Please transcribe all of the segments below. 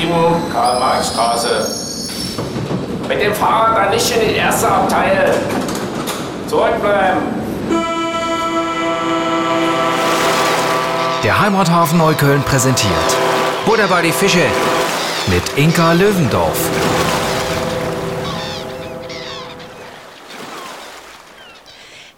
7, Karl-Marx-Straße. Mit dem Fahrrad dann nicht in die erste Abteil. Zurückbleiben. Der Heimathafen Neukölln präsentiert Butter bei die Fische mit Inka Löwendorf.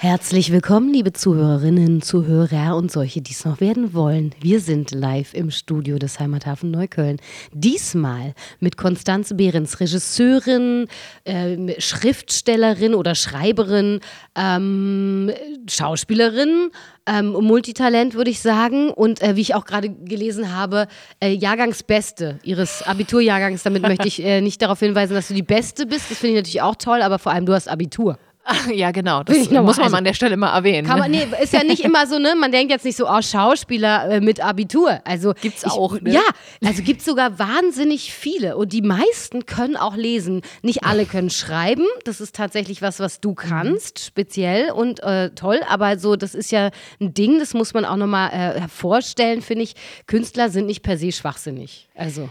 Herzlich willkommen, liebe Zuhörerinnen, Zuhörer und solche, die es noch werden wollen. Wir sind live im Studio des Heimathafen Neukölln. Diesmal mit Konstanze Behrens, Regisseurin, äh, Schriftstellerin oder Schreiberin, ähm, Schauspielerin, ähm, Multitalent, würde ich sagen. Und äh, wie ich auch gerade gelesen habe, äh, Jahrgangsbeste ihres Abiturjahrgangs. Damit möchte ich äh, nicht darauf hinweisen, dass du die Beste bist. Das finde ich natürlich auch toll, aber vor allem du hast Abitur. Ja, genau. Das muss man also, an der Stelle mal erwähnen. Kann man, nee, ist ja nicht immer so, ne? Man denkt jetzt nicht so, oh, Schauspieler äh, mit Abitur. Also gibt's auch, ne? Ja, also gibt sogar wahnsinnig viele. Und die meisten können auch lesen. Nicht alle können schreiben. Das ist tatsächlich was, was du mhm. kannst, speziell und äh, toll. Aber so, das ist ja ein Ding, das muss man auch nochmal äh, hervorstellen, finde ich. Künstler sind nicht per se schwachsinnig. Also.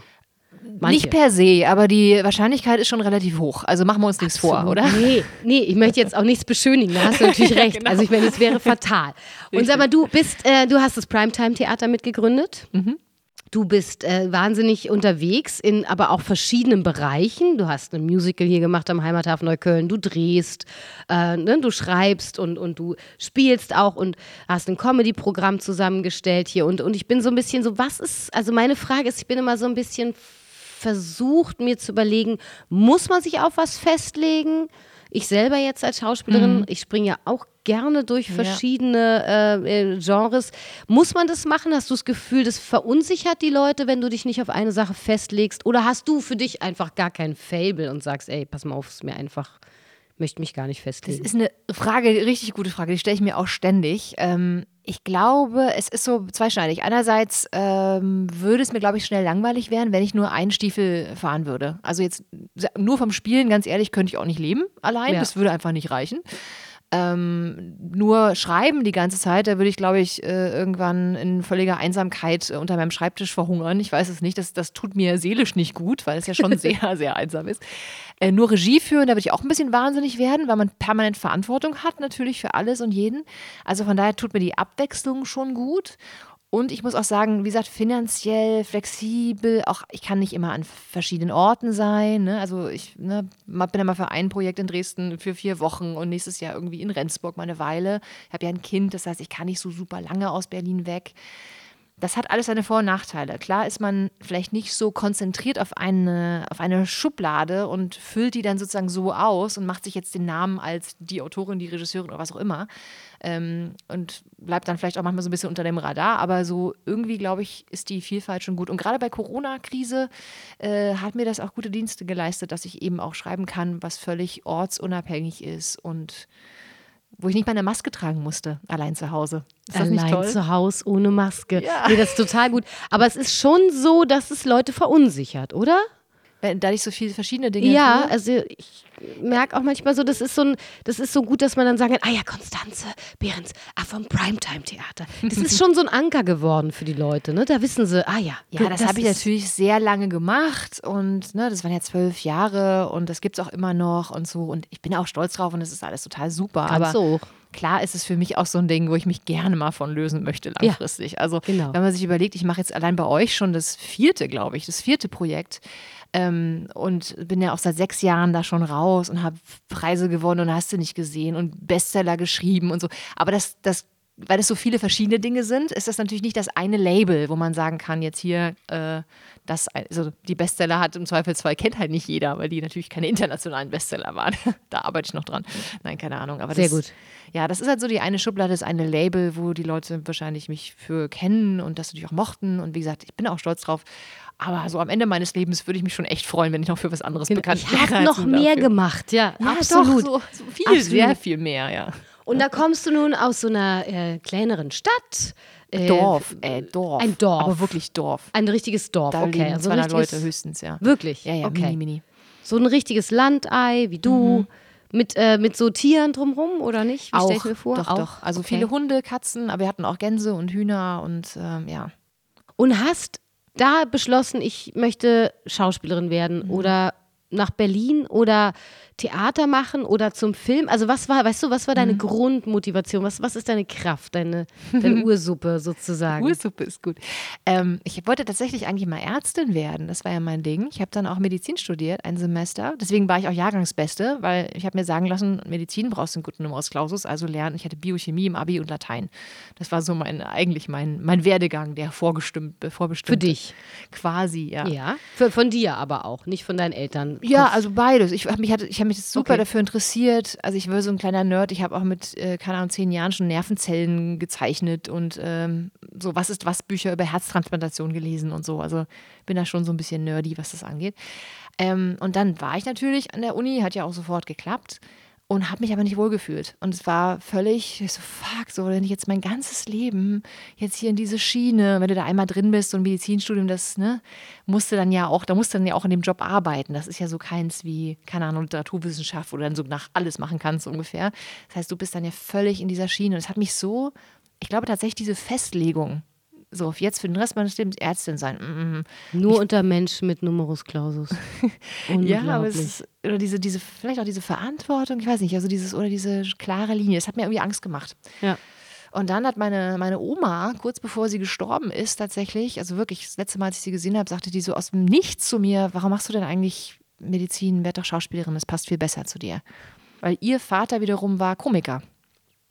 Manche. Nicht per se, aber die Wahrscheinlichkeit ist schon relativ hoch. Also machen wir uns nichts vor, oder? Nee, nee, ich möchte jetzt auch nichts beschönigen, da hast du natürlich recht. genau. Also ich meine, es wäre fatal. Und sag mal, du bist, äh, du hast das Primetime-Theater mitgegründet. Mhm. Du bist äh, wahnsinnig unterwegs in aber auch verschiedenen Bereichen. Du hast ein Musical hier gemacht am Heimathafen Neukölln. Du drehst, äh, ne? du schreibst und, und du spielst auch und hast ein Comedy-Programm zusammengestellt hier. Und, und ich bin so ein bisschen so, was ist, also meine Frage ist, ich bin immer so ein bisschen versucht, mir zu überlegen, muss man sich auf was festlegen? Ich selber jetzt als Schauspielerin, mhm. ich springe ja auch gerne durch verschiedene ja. äh, äh, Genres. Muss man das machen? Hast du das Gefühl, das verunsichert die Leute, wenn du dich nicht auf eine Sache festlegst? Oder hast du für dich einfach gar kein Fable und sagst, ey, pass mal auf, es ist mir einfach möchte mich gar nicht festlegen. Das ist eine Frage, richtig gute Frage, die stelle ich mir auch ständig. Ähm, ich glaube, es ist so zweischneidig. Einerseits ähm, würde es mir, glaube ich, schnell langweilig werden, wenn ich nur einen Stiefel fahren würde. Also jetzt nur vom Spielen, ganz ehrlich, könnte ich auch nicht leben allein. Ja. Das würde einfach nicht reichen ähm, nur schreiben die ganze Zeit, da würde ich, glaube ich, äh, irgendwann in völliger Einsamkeit äh, unter meinem Schreibtisch verhungern. Ich weiß es nicht, das, das tut mir seelisch nicht gut, weil es ja schon sehr, sehr einsam ist. Äh, nur Regie führen, da würde ich auch ein bisschen wahnsinnig werden, weil man permanent Verantwortung hat, natürlich für alles und jeden. Also von daher tut mir die Abwechslung schon gut. Und ich muss auch sagen, wie gesagt, finanziell, flexibel, auch ich kann nicht immer an verschiedenen Orten sein. Ne? Also ich ne, bin immer für ein Projekt in Dresden für vier Wochen und nächstes Jahr irgendwie in Rendsburg mal eine Weile. Ich habe ja ein Kind, das heißt, ich kann nicht so super lange aus Berlin weg das hat alles seine Vor- und Nachteile. Klar ist man vielleicht nicht so konzentriert auf eine, auf eine Schublade und füllt die dann sozusagen so aus und macht sich jetzt den Namen als die Autorin, die Regisseurin oder was auch immer. Ähm, und bleibt dann vielleicht auch manchmal so ein bisschen unter dem Radar. Aber so irgendwie, glaube ich, ist die Vielfalt schon gut. Und gerade bei Corona-Krise äh, hat mir das auch gute Dienste geleistet, dass ich eben auch schreiben kann, was völlig ortsunabhängig ist und wo ich nicht mal eine Maske tragen musste, allein zu Hause. Ist das allein nicht toll? zu Hause ohne Maske. Ja. Nee, das ist total gut. Aber es ist schon so, dass es Leute verunsichert, oder? Da ich so viele verschiedene Dinge Ja, tue. also ich merke auch manchmal so, das ist so ein, das ist so gut, dass man dann sagen kann, ah ja, Konstanze Behrens, ah, vom Primetime-Theater. Das ist schon so ein Anker geworden für die Leute, ne? Da wissen sie, ah ja. Ja, das, das habe ich natürlich sehr lange gemacht und ne, das waren ja zwölf Jahre und das gibt es auch immer noch und so und ich bin auch stolz drauf und es ist alles total super. Ganz aber so. Klar ist es für mich auch so ein Ding, wo ich mich gerne mal von lösen möchte langfristig. Ja, also genau. wenn man sich überlegt, ich mache jetzt allein bei euch schon das vierte, glaube ich, das vierte Projekt. Ähm, und bin ja auch seit sechs Jahren da schon raus und habe Preise gewonnen und hast du nicht gesehen und Bestseller geschrieben und so. Aber das, das weil es so viele verschiedene Dinge sind, ist das natürlich nicht das eine Label, wo man sagen kann, jetzt hier, äh, das, also die Bestseller hat im Zweifelsfall, kennt halt nicht jeder, weil die natürlich keine internationalen Bestseller waren. da arbeite ich noch dran. Nein, keine Ahnung. Aber Sehr das, gut. Ja, das ist halt so die eine Schublade, das eine Label, wo die Leute wahrscheinlich mich für kennen und das natürlich auch mochten. Und wie gesagt, ich bin auch stolz drauf. Aber so am Ende meines Lebens würde ich mich schon echt freuen, wenn ich noch für was anderes genau. bekannt wäre. Ich habe noch mehr dafür. gemacht, ja, ja absolut. Doch, so, so viel, absolut. sehr viel mehr, ja. Und da kommst du nun aus so einer äh, kleineren Stadt. Äh, Dorf, äh, Dorf. Ein Dorf. Aber wirklich Dorf. Ein richtiges Dorf, da okay. Also 200 Leute höchstens, ja. Wirklich? Ja, ja, okay. mini, mini. So ein richtiges Landei wie du. Mhm. Mit, äh, mit so Tieren drumherum oder nicht? Wie stelle ich mir vor? Doch, auch? doch. Also okay. viele Hunde, Katzen, aber wir hatten auch Gänse und Hühner und ähm, ja. Und hast da beschlossen, ich möchte Schauspielerin werden oder nach Berlin oder Theater machen oder zum Film? Also was war, weißt du, was war deine Grundmotivation? Was, was ist deine Kraft, deine, deine Ursuppe sozusagen? Ursuppe ist gut. Ähm, ich wollte tatsächlich eigentlich mal Ärztin werden. Das war ja mein Ding. Ich habe dann auch Medizin studiert, ein Semester. Deswegen war ich auch Jahrgangsbeste, weil ich habe mir sagen lassen, Medizin brauchst du einen guten Numerus Clausus, also lernen. Ich hatte Biochemie im Abi und Latein. Das war so mein, eigentlich mein, mein Werdegang, der vorgestimmt, vorbestimmt. Für dich. Quasi, ja. Ja, für, von dir aber auch, nicht von deinen Eltern. Ja, also beides. Ich habe mich, hatte- ich hab mich super Okay. dafür interessiert. Also ich war so ein kleiner Nerd. Ich habe auch mit, äh, keine Ahnung, zehn Jahren schon Nervenzellen gezeichnet und ähm, so was ist was Bücher über Herztransplantation gelesen und so. Also bin da schon so ein bisschen nerdy, was das angeht. Ähm, und dann war ich natürlich an der Uni, hat ja auch sofort geklappt und habe mich aber nicht wohlgefühlt. Und es war völlig so, fuck, so, wenn ich jetzt mein ganzes Leben jetzt hier in diese Schiene, wenn du da einmal drin bist, so Medizinstudium, das, ne, musste dann ja auch, da musst du dann ja auch in dem Job arbeiten. Das ist ja so keins wie, keine Ahnung, Literaturwissenschaft, wo du dann so nach alles machen kannst ungefähr. Das heißt, du bist dann ja völlig in dieser Schiene. Und es hat mich so, ich glaube tatsächlich diese Festlegung, so auf jetzt für den Rest meines Lebens Ärztin sein. mm, mm, Nur unter Menschen mit Numerus Clausus. ja, aber es ist, oder diese, diese, vielleicht auch diese Verantwortung, ich weiß nicht, also dieses, oder diese klare Linie, das hat mir irgendwie Angst gemacht. Ja. Und dann hat meine, meine Oma, kurz bevor sie gestorben ist, tatsächlich, also wirklich, das letzte Mal, als ich sie gesehen habe, sagte die so aus dem Nichts zu mir, warum machst du denn eigentlich Medizin, werd doch Schauspielerin, das passt viel besser zu dir. Weil ihr Vater wiederum war Komiker.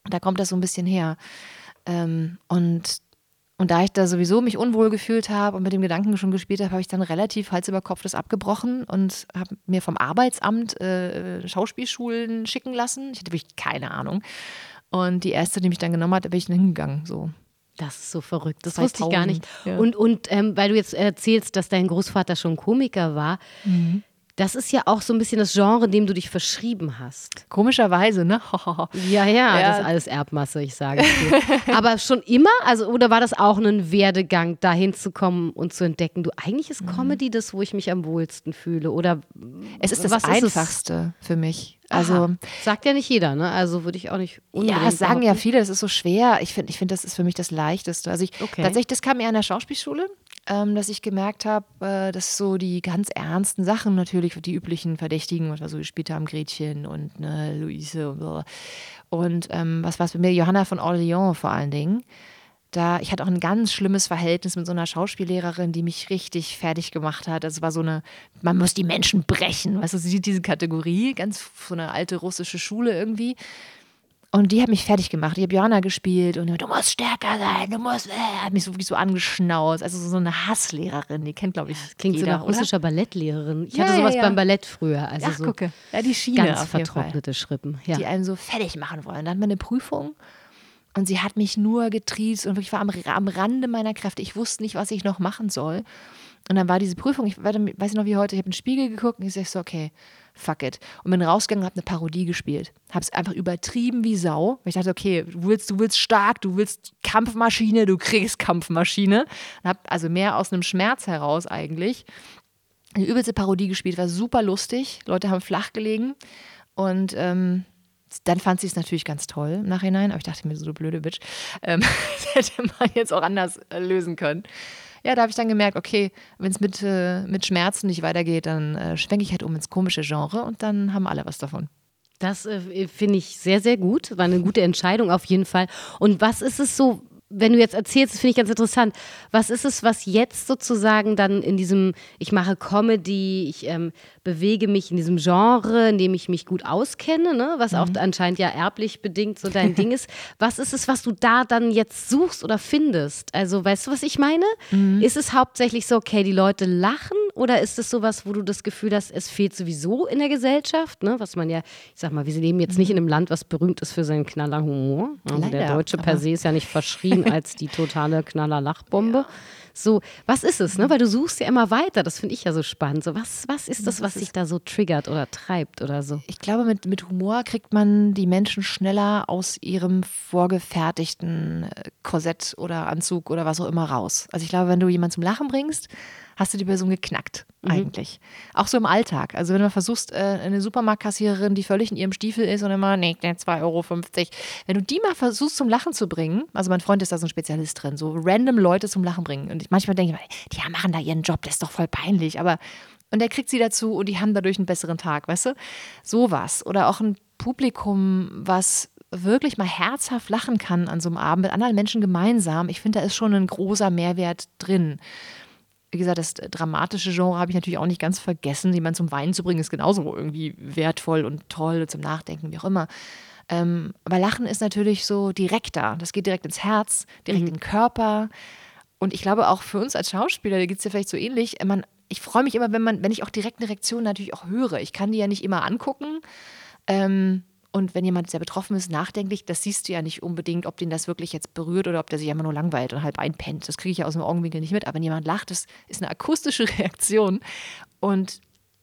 Da kommt das so ein bisschen her. Ähm, und, und da ich da sowieso mich unwohl gefühlt habe und mit dem Gedanken schon gespielt habe, habe ich dann relativ Hals über Kopf das abgebrochen und habe mir vom Arbeitsamt äh, Schauspielschulen schicken lassen. Ich hatte wirklich keine Ahnung. Und die erste, die mich dann genommen hat, da bin ich dann hingegangen. So. Das ist so verrückt. Das wusste ich gar nicht. 2000, ja. Und, und ähm, weil du jetzt erzählst, dass dein Großvater schon Komiker war, Mhm. Das ist ja auch so ein bisschen das Genre, dem du dich verschrieben hast. Komischerweise, ne? Ja, ja, Ja. das ist alles Erbmasse, ich sage es dir. Aber schon immer, also oder war das auch ein Werdegang, dahin zu kommen und zu entdecken, du eigentlich ist Comedy das, wo ich mich am wohlsten fühle oder es ist das Einfachste für mich. Also, Aha. sagt ja nicht jeder, ne? Also würde ich auch nicht Ja, das sagen ja viele, das ist so schwer. Ich finde, ich find, das ist für mich das Leichteste. Also ich Okay. tatsächlich, das kam eher an der Schauspielschule, ähm, dass ich gemerkt habe, äh, dass so die ganz ernsten Sachen natürlich, die üblichen Verdächtigen, was wir so gespielt haben, Gretchen und ne, Luise und so. Und ähm, was war es bei mir? Johanna von Orleans vor allen Dingen. Da, ich hatte auch ein ganz schlimmes Verhältnis mit so einer Schauspiellehrerin, die mich richtig fertig gemacht hat. Also es war so eine, man muss die Menschen brechen. Weißt du, sie diese Kategorie, ganz so eine alte russische Schule irgendwie. Und die hat mich fertig gemacht. Ich habe Johanna gespielt und du musst stärker sein, du musst, äh, hat mich so wirklich so angeschnauzt. Also so eine Hasslehrerin, die kennt, glaube ich, Klingt so jeder, nach russischer Ballettlehrerin. Ich hatte Ja, ja, sowas ja. beim Ballett früher. Also Ach, so gucke. Ja, die Schiene ganz vertrocknete Schrippen. Ja. die einen so fertig machen wollen. Dann hatten wir eine Prüfung und sie hat mich nur getriezt und ich war am, am Rande meiner Kräfte. Ich wusste nicht, was ich noch machen soll. Und dann war diese Prüfung, ich weiß ich noch wie heute, ich habe in den Spiegel geguckt und ich sag so, okay, fuck it. Und bin rausgegangen und habe eine Parodie gespielt. Habe es einfach übertrieben wie Sau. Weil ich dachte, okay, du willst, du willst stark, du willst Kampfmaschine, du kriegst Kampfmaschine. Und habe also mehr aus einem Schmerz heraus eigentlich eine übelste Parodie gespielt, war super lustig. Leute haben flach gelegen. Und ähm, dann fand sie es natürlich ganz toll im Nachhinein. Aber ich dachte mir, so du blöde Bitch. Ähm, das hätte man jetzt auch anders äh, lösen können. Ja, da habe ich dann gemerkt, okay, wenn es mit, äh, mit Schmerzen nicht weitergeht, dann äh, schwenke ich halt um ins komische Genre und dann haben alle was davon. Das äh, finde ich sehr, sehr gut. War eine gute Entscheidung auf jeden Fall. Und was ist es so, wenn du jetzt erzählst, das finde ich ganz interessant. Was ist es, was jetzt sozusagen dann in diesem, ich mache Comedy, ich ähm, bewege mich in diesem Genre, in dem ich mich gut auskenne, ne? was auch anscheinend ja erblich bedingt so dein Ding ist. Was ist es, was du da dann jetzt suchst oder findest? Also, weißt du, was ich meine? Ist es hauptsächlich so, okay, die Leute lachen oder ist es sowas, wo du das Gefühl hast, es fehlt sowieso in der Gesellschaft? Ne? Was man ja, ich sag mal, wir leben jetzt nicht in einem Land, was berühmt ist für seinen Knallerhumor. Also der Deutsche per se ist ja nicht verschrien als die totale Knallerlachbombe. So, was ist es, ne? Weil du suchst ja immer weiter. Das finde ich ja so spannend. So, was, was ist das, was dich da so triggert oder treibt oder so? Ich glaube, mit, mit Humor kriegt man die Menschen schneller aus ihrem vorgefertigten äh, Korsett oder Anzug oder was auch immer raus. Also ich glaube, wenn du jemanden zum Lachen bringst, hast du die Person geknackt eigentlich. Auch so im Alltag. Also wenn du versuchst, äh, eine Supermarktkassiererin, die völlig in ihrem Stiefel ist und immer, nee, 2,50 Euro, wenn du die mal versuchst zum Lachen zu bringen, also mein Freund ist da so ein Spezialist drin, so random Leute zum Lachen bringen. Und ich, manchmal denke ich, die machen da ihren Job, das ist doch voll peinlich, aber und er kriegt sie dazu und die haben dadurch einen besseren Tag, weißt du? Sowas. Oder auch ein Publikum, was wirklich mal herzhaft lachen kann an so einem Abend mit anderen Menschen gemeinsam. Ich finde, da ist schon ein großer Mehrwert drin wie gesagt, das dramatische Genre habe ich natürlich auch nicht ganz vergessen. Jemanden zum Weinen zu bringen, ist genauso irgendwie wertvoll und toll zum Nachdenken, wie auch immer. Ähm, aber Lachen ist natürlich so direkter. Das geht direkt ins Herz, direkt mhm. in den Körper. Und ich glaube auch für uns als Schauspieler, da geht es ja vielleicht so ähnlich. Man, ich freue mich immer, wenn man, wenn ich auch direkt eine Reaktion natürlich auch höre. Ich kann die ja nicht immer angucken. Ähm, und wenn jemand sehr betroffen ist, nachdenklich, das siehst du ja nicht unbedingt, ob den das wirklich jetzt berührt oder ob der sich einfach nur langweilt und halb einpennt. Das kriege ich ja aus dem Augenwinkel nicht mit. Aber wenn jemand lacht, das ist eine akustische Reaktion. Und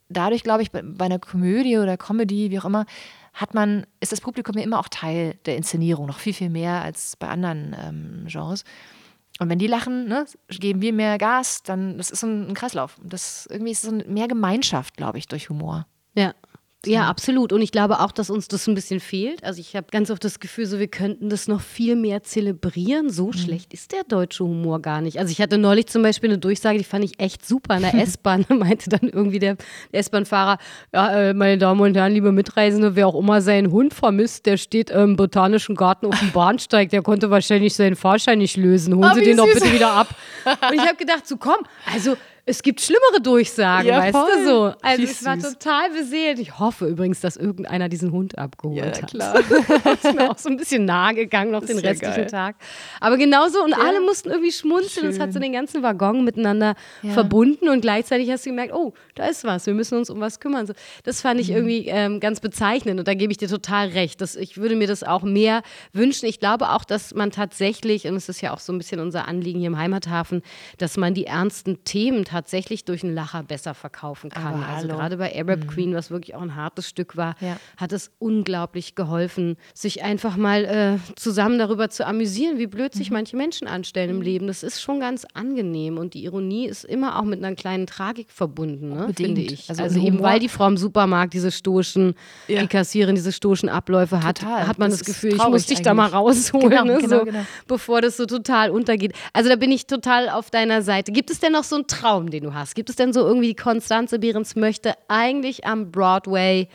dadurch, glaube ich, bei, einer Komödie oder Comedy, wie auch immer, hat man, ist das Publikum ja immer auch Teil der Inszenierung, noch viel, viel mehr als bei anderen ähm, Genres. Und wenn die lachen, ne, geben wir mehr Gas, dann das ist so ein, ein Kreislauf. Das irgendwie ist so mehr Gemeinschaft, glaube ich, durch Humor. Ja, ja, absolut. Und ich glaube auch, dass uns das ein bisschen fehlt. Also ich habe ganz oft das Gefühl, so wir könnten das noch viel mehr zelebrieren. So mhm. schlecht ist der deutsche Humor gar nicht. Also ich hatte neulich zum Beispiel eine Durchsage, die fand ich echt super in der S-Bahn. meinte dann irgendwie der S-Bahn-Fahrer, ja, äh, meine Damen und Herren, liebe Mitreisende, wer auch immer seinen Hund vermisst, der steht im Botanischen Garten auf dem Bahnsteig, der konnte wahrscheinlich seinen Fahrschein nicht lösen. Holen oh, Sie den doch bitte wieder ab. Und ich habe gedacht, so komm, also es gibt schlimmere Durchsagen, ja, weißt voll. du so. Also ich war total beseelt. Ich hoffe übrigens, dass irgendeiner diesen Hund abgeholt ja, hat. Klar. das ist mir auch so ein bisschen nahe gegangen noch den restlichen geil. Tag. Aber genauso und ja. alle mussten irgendwie schmunzeln. Es hat so den ganzen Waggon miteinander ja. verbunden und gleichzeitig hast du gemerkt, oh, da ist was. Wir müssen uns um was kümmern. So, das fand ich mhm. irgendwie ähm, ganz bezeichnend und da gebe ich dir total recht. Das, ich würde mir das auch mehr wünschen. Ich glaube auch, dass man tatsächlich und es ist ja auch so ein bisschen unser Anliegen hier im Heimathafen, dass man die ernsten Themen tatsächlich tatsächlich durch einen Lacher besser verkaufen kann. also gerade bei Arab mhm. Queen, was wirklich auch ein hartes Stück war, ja. hat es unglaublich geholfen, sich einfach mal äh, zusammen darüber zu amüsieren, wie blöd sich mhm. manche Menschen anstellen im mhm. Leben. Das ist schon ganz angenehm und die Ironie ist immer auch mit einer kleinen Tragik verbunden, ne, finde ich. Also, also eben weil die Frau im Supermarkt diese stoischen, ja. die Kassierin diese stoischen Abläufe hat, total. hat man das, das Gefühl, ich muss dich da mal rausholen, genau, ne, genau, so, genau. bevor das so total untergeht. Also da bin ich total auf deiner Seite. Gibt es denn noch so einen Traum, den du hast. Gibt es denn so irgendwie, Konstanze Behrens möchte eigentlich am Broadway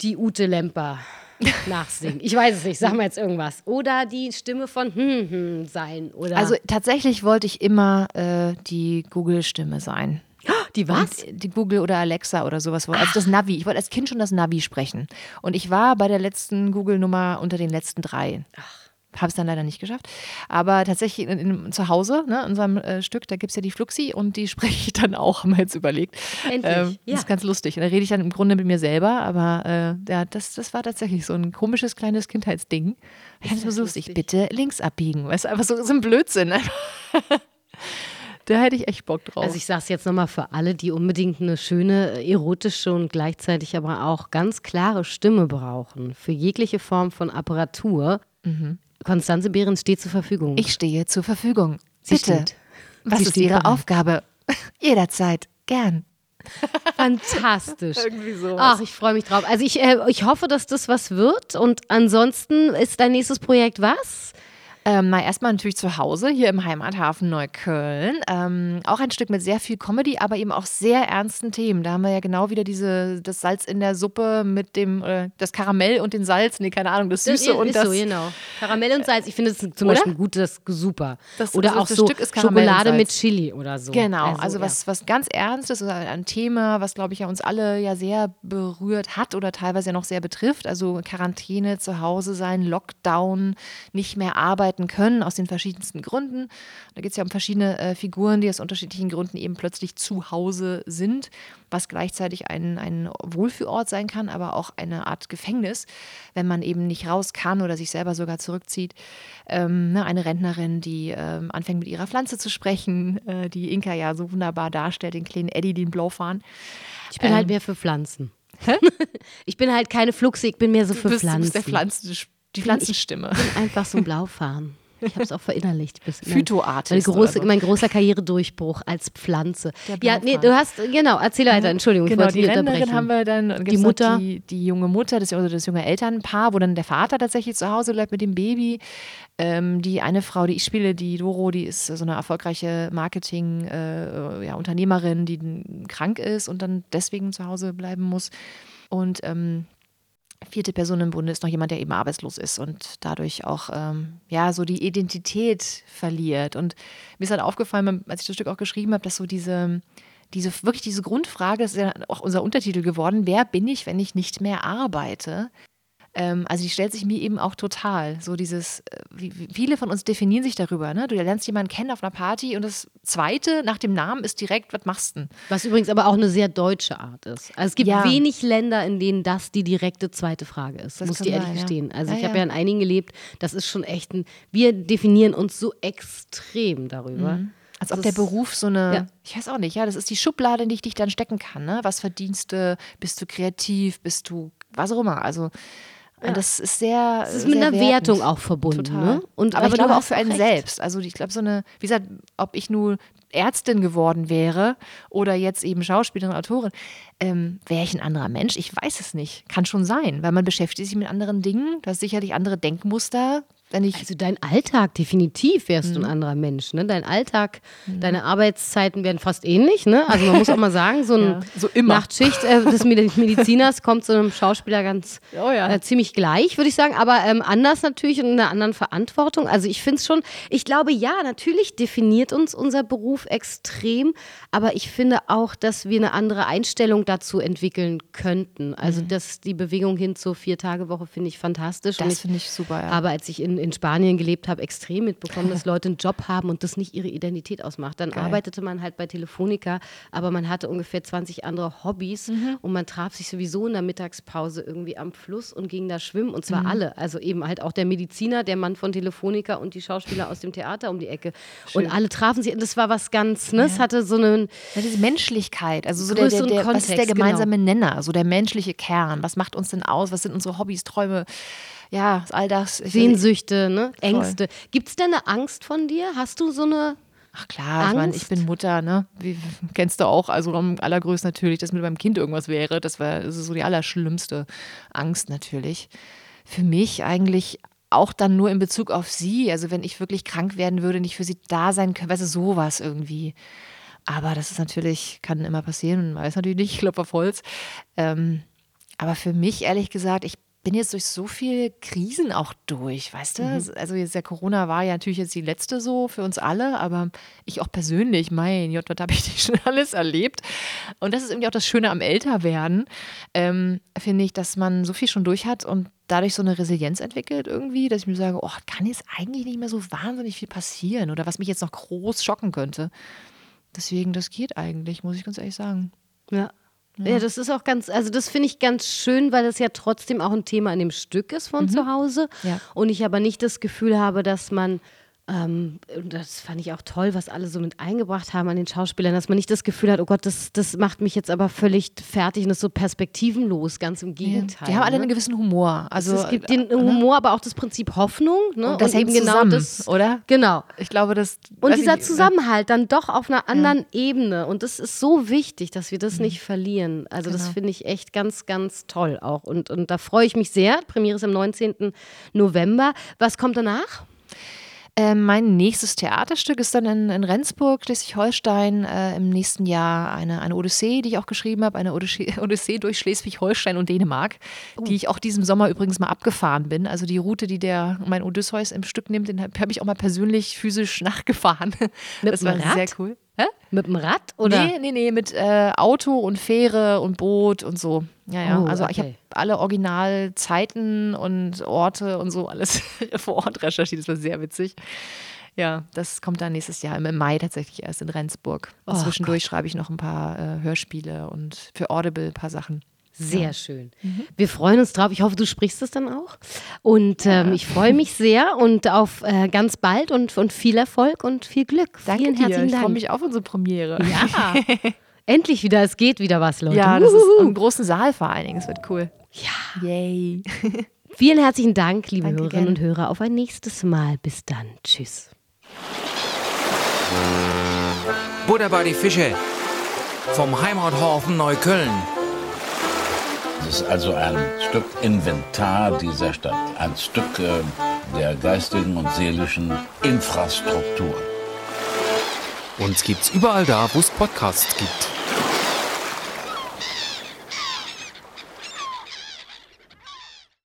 die Ute Lemper nachsingen. Ich weiß es nicht, sag mal jetzt irgendwas. Oder die Stimme von hm, hm sein. Oder also tatsächlich wollte ich immer äh, die Google-Stimme sein. Die was? Und die Google oder Alexa oder sowas. Also das Navi. Ich wollte als Kind schon das Navi sprechen. Und ich war bei der letzten Google-Nummer unter den letzten drei. Ach. Habe es dann leider nicht geschafft. Aber tatsächlich in, in, zu Hause, ne, in unserem äh, Stück, da gibt es ja die Fluxi und die spreche ich dann auch, haben wir jetzt überlegt. Endlich. Ähm, ja. Das ist ganz lustig. Und da rede ich dann im Grunde mit mir selber, aber äh, ja, das, das war tatsächlich so ein komisches kleines Kindheitsding. Ich fand so lustig. Bitte links abbiegen. Weißt du, einfach so, so ein Blödsinn. Da hätte ich echt Bock drauf. Also ich sage es jetzt nochmal für alle, die unbedingt eine schöne, erotische und gleichzeitig aber auch ganz klare Stimme brauchen. Für jegliche Form von Apparatur. Mhm. Konstanze Behrens steht zur Verfügung. Ich stehe zur Verfügung. Sie Bitte. Steht. Was Sie ist Ihre Aufgabe? Jederzeit. Gern. Fantastisch. Irgendwie sowas. Ach, ich freue mich drauf. Also ich, äh, ich hoffe, dass das was wird. Und ansonsten ist dein nächstes Projekt was? Ähm, na, erstmal natürlich zu Hause, hier im Heimathafen Neukölln. Ähm, auch ein Stück mit sehr viel Comedy, aber eben auch sehr ernsten Themen. Da haben wir ja genau wieder diese, das Salz in der Suppe mit dem, äh, das Karamell und den Salz, nee, keine Ahnung, das Süße das und das. So, genau. Karamell und Salz, ich finde das zum oder? Beispiel gut, das ist super. Das, oder also auch so Schokolade mit Chili oder so. Genau, also, also was, ja. was ganz Ernstes, ein Thema, was glaube ich ja uns alle ja sehr berührt hat oder teilweise ja noch sehr betrifft. Also Quarantäne, zu Hause sein, Lockdown, nicht mehr arbeiten arbeiten können, aus den verschiedensten Gründen. Da geht es ja um verschiedene äh, Figuren, die aus unterschiedlichen Gründen eben plötzlich zu Hause sind, was gleichzeitig ein, ein Wohlfühlort sein kann, aber auch eine Art Gefängnis, wenn man eben nicht raus kann oder sich selber sogar zurückzieht. Ähm, ne, eine Rentnerin, die ähm, anfängt mit ihrer Pflanze zu sprechen, äh, die Inka ja so wunderbar darstellt, den kleinen Eddie, den Blaufahren. Ich bin halt ähm, halt mehr für Pflanzen. ich bin halt keine Fluxe, ich bin mehr so für du bist, Pflanzen. Du bist der Pflanzen, die Pflanzenstimme. Ich bin einfach so ein Blaufahren. Ich habe es auch verinnerlicht. Bis Phytoartist. Mein, große, mein großer Karrieredurchbruch als Pflanze. Ja, nee, du hast, genau, erzähl weiter, Entschuldigung, ich Genau, die Rentnerin unterbrechen. haben wir dann. Die Mutter. Die, die junge Mutter, das, oder das junge Elternpaar, wo dann der Vater tatsächlich zu Hause bleibt mit dem Baby. Ähm, die eine Frau, die ich spiele, die Doro, die ist so eine erfolgreiche Marketing-Unternehmerin, äh, ja, die krank ist und dann deswegen zu Hause bleiben muss. Und ähm, vierte Person im Bunde ist noch jemand, der eben arbeitslos ist und dadurch auch ähm, ja so die Identität verliert. Und mir ist halt aufgefallen, als ich das Stück auch geschrieben habe, dass so diese diese wirklich diese Grundfrage, das ist ja auch unser Untertitel geworden, wer bin ich, wenn ich nicht mehr arbeite? Ähm, also die stellt sich mir eben auch total. So dieses, äh, wie, viele von uns definieren sich darüber. Ne? Du lernst jemanden kennen auf einer Party und das Zweite nach dem Namen ist direkt, was machst du denn? Was übrigens aber auch eine sehr deutsche Art ist. Also es gibt Ja. wenig Länder, in denen das die direkte zweite Frage ist. Das muss kann ich ehrlich sein, ja. gestehen. Also ich habe ja. in einigen gelebt, das ist schon echt ein, wir definieren uns so extrem darüber. Als ob der Beruf so eine, Ja. ich weiß auch nicht, ja, das ist die Schublade, in die ich dich dann stecken kann. Ne? Was verdienst du? Bist du kreativ? Bist du, was auch immer. Also, und das ist sehr. Es ist mit einer Wertung auch verbunden. Total. Ne? Und, aber, ich du glaube auch für einen recht. selbst. Also ich glaube so eine, wie gesagt, ob ich nur Ärztin geworden wäre oder jetzt eben Schauspielerin, Autorin, ähm, wäre ich ein anderer Mensch? Ich weiß es nicht. Kann schon sein, weil man beschäftigt sich mit anderen Dingen. Du hast sicherlich andere Denkmuster. Wenn ich Also dein Alltag, definitiv wärst Mhm. du ein anderer Mensch. Ne? Dein Alltag, deine Arbeitszeiten werden fast ähnlich. Ne? Also man muss auch mal sagen, so eine Ja, so. Nachtschicht äh, des Medi- Mediziners kommt so einem Schauspieler ganz Oh ja. äh, ziemlich gleich, würde ich sagen, aber ähm, anders natürlich und in einer anderen Verantwortung. Also ich finde es schon, ich glaube ja, natürlich definiert uns unser Beruf extrem, aber ich finde auch, dass wir eine andere Einstellung dazu entwickeln könnten. Also dass die Bewegung hin zur Vier-Tage-Woche finde ich fantastisch. Mhm. das finde ich super. Ja. aber als ich in, in Spanien gelebt habe, extrem mitbekommen, dass Leute einen Job haben und das nicht ihre Identität ausmacht. Dann Geil. arbeitete man halt bei Telefonica, aber man hatte ungefähr 20 andere Hobbys Mhm. und man traf sich sowieso in der Mittagspause irgendwie am Fluss und ging da schwimmen und Mhm. zwar alle. Also eben halt auch der Mediziner, der Mann von Telefonica und die Schauspieler aus dem Theater um die Ecke. Und alle trafen sich und das war was ganz, ne? Es hatte so einen, Ja, diese Menschlichkeit, also so der, der, der, was ist der Kontext, genau. gemeinsame Nenner, so der menschliche Kern. Was macht uns denn aus? Was sind unsere Hobbys, Träume? Ja, all das. Sehnsüchte, ne? Ängste. Gibt es denn eine Angst von dir? Hast du so eine Ach klar, ich meine, ich bin Mutter, ne? Wie kennst du auch, also am allergrößten natürlich, dass mit meinem Kind irgendwas wäre. Das wäre das ist so die allerschlimmste Angst natürlich. Für mich eigentlich auch dann nur in Bezug auf sie. Also wenn ich wirklich krank werden würde, nicht für sie da sein könnte, weißt du, sowas irgendwie. Aber das ist natürlich, kann immer passieren, man weiß natürlich nicht, ich klopfe auf Holz. Ähm, aber für mich, ehrlich gesagt, ich bin jetzt durch so viele Krisen auch durch, weißt du? Also jetzt der Corona war ja natürlich jetzt die letzte so für uns alle, aber ich auch persönlich, mein Gott, was habe ich nicht schon alles erlebt? Und das ist irgendwie auch das Schöne am Älterwerden, ähm, finde ich, dass man so viel schon durch hat und dadurch so eine Resilienz entwickelt irgendwie, dass ich mir sage, oh, kann jetzt eigentlich nicht mehr so wahnsinnig viel passieren oder was mich jetzt noch groß schocken könnte. Deswegen, das geht eigentlich, muss ich ganz ehrlich sagen. Ja. Ja, das ist auch ganz, also das finde ich ganz schön, weil das ja trotzdem auch ein Thema in dem Stück ist von zu Hause. Ja. Und ich aber nicht das Gefühl habe, dass man, ähm, und das fand ich auch toll, was alle so mit eingebracht haben an den Schauspielern, dass man nicht das Gefühl hat, oh Gott, das, das macht mich jetzt aber völlig fertig und ist so perspektivenlos, ganz im Gegenteil. Die haben alle ne? einen gewissen Humor. Also, es gibt den Humor, aber auch das Prinzip Hoffnung. Ne? Und das hängt zusammen, oder? Genau. Ich glaube, das. Und ich dieser nicht, Zusammenhalt dann doch auf einer anderen Ebene. Und das ist so wichtig, dass wir das nicht verlieren. Also das Genau. finde ich echt ganz, ganz toll auch. Und, und da freue ich mich sehr. Premiere ist am 19. November. Was kommt danach? Ähm, mein nächstes Theaterstück ist dann in, in Rendsburg, Schleswig-Holstein, äh, im nächsten Jahr eine, eine Odyssee, die ich auch geschrieben habe, eine Odyssee, Odyssee durch Schleswig-Holstein und Dänemark, die ich auch diesem Sommer übrigens mal abgefahren bin. Also die Route, die der mein Odysseus im Stück nimmt, den habe hab ich auch mal persönlich physisch nachgefahren. Mit das war Rad? sehr cool. Hä? Mit dem Rad? Oder? Nee, nee, nee, mit äh, Auto und Fähre und Boot und so. Ja, ja. Oh, also ich habe okay. alle Originalzeiten und Orte und so alles vor Ort recherchiert. Das war sehr witzig. Ja, das kommt dann nächstes Jahr im Mai tatsächlich erst in Rendsburg. Und Oh zwischendurch schreibe ich noch ein paar äh, Hörspiele und für Audible ein paar Sachen. Sehr schön. Wir freuen uns drauf. Ich hoffe, du sprichst es dann auch. Und ähm, ich freue mich sehr und auf äh, ganz bald und, und viel Erfolg und viel Glück. Danke Vielen dir. herzlichen Ich freue Dank. mich auf unsere Premiere. Ja. Endlich wieder, es geht wieder was, Leute. Ja, das ist Uhuhu. im großen Saal vor allen Dingen. Es wird cool. Ja. Yay. Vielen herzlichen Dank, liebe Danke, Hörerinnen gerne. und Hörer. Auf ein nächstes Mal. Bis dann. Tschüss. Buddha bei die Fische. Vom Heimathafen Neukölln. Es ist also ein Stück Inventar dieser Stadt, ein Stück äh, der geistigen und seelischen Infrastruktur. Uns gibt's überall da, wo es Podcasts gibt.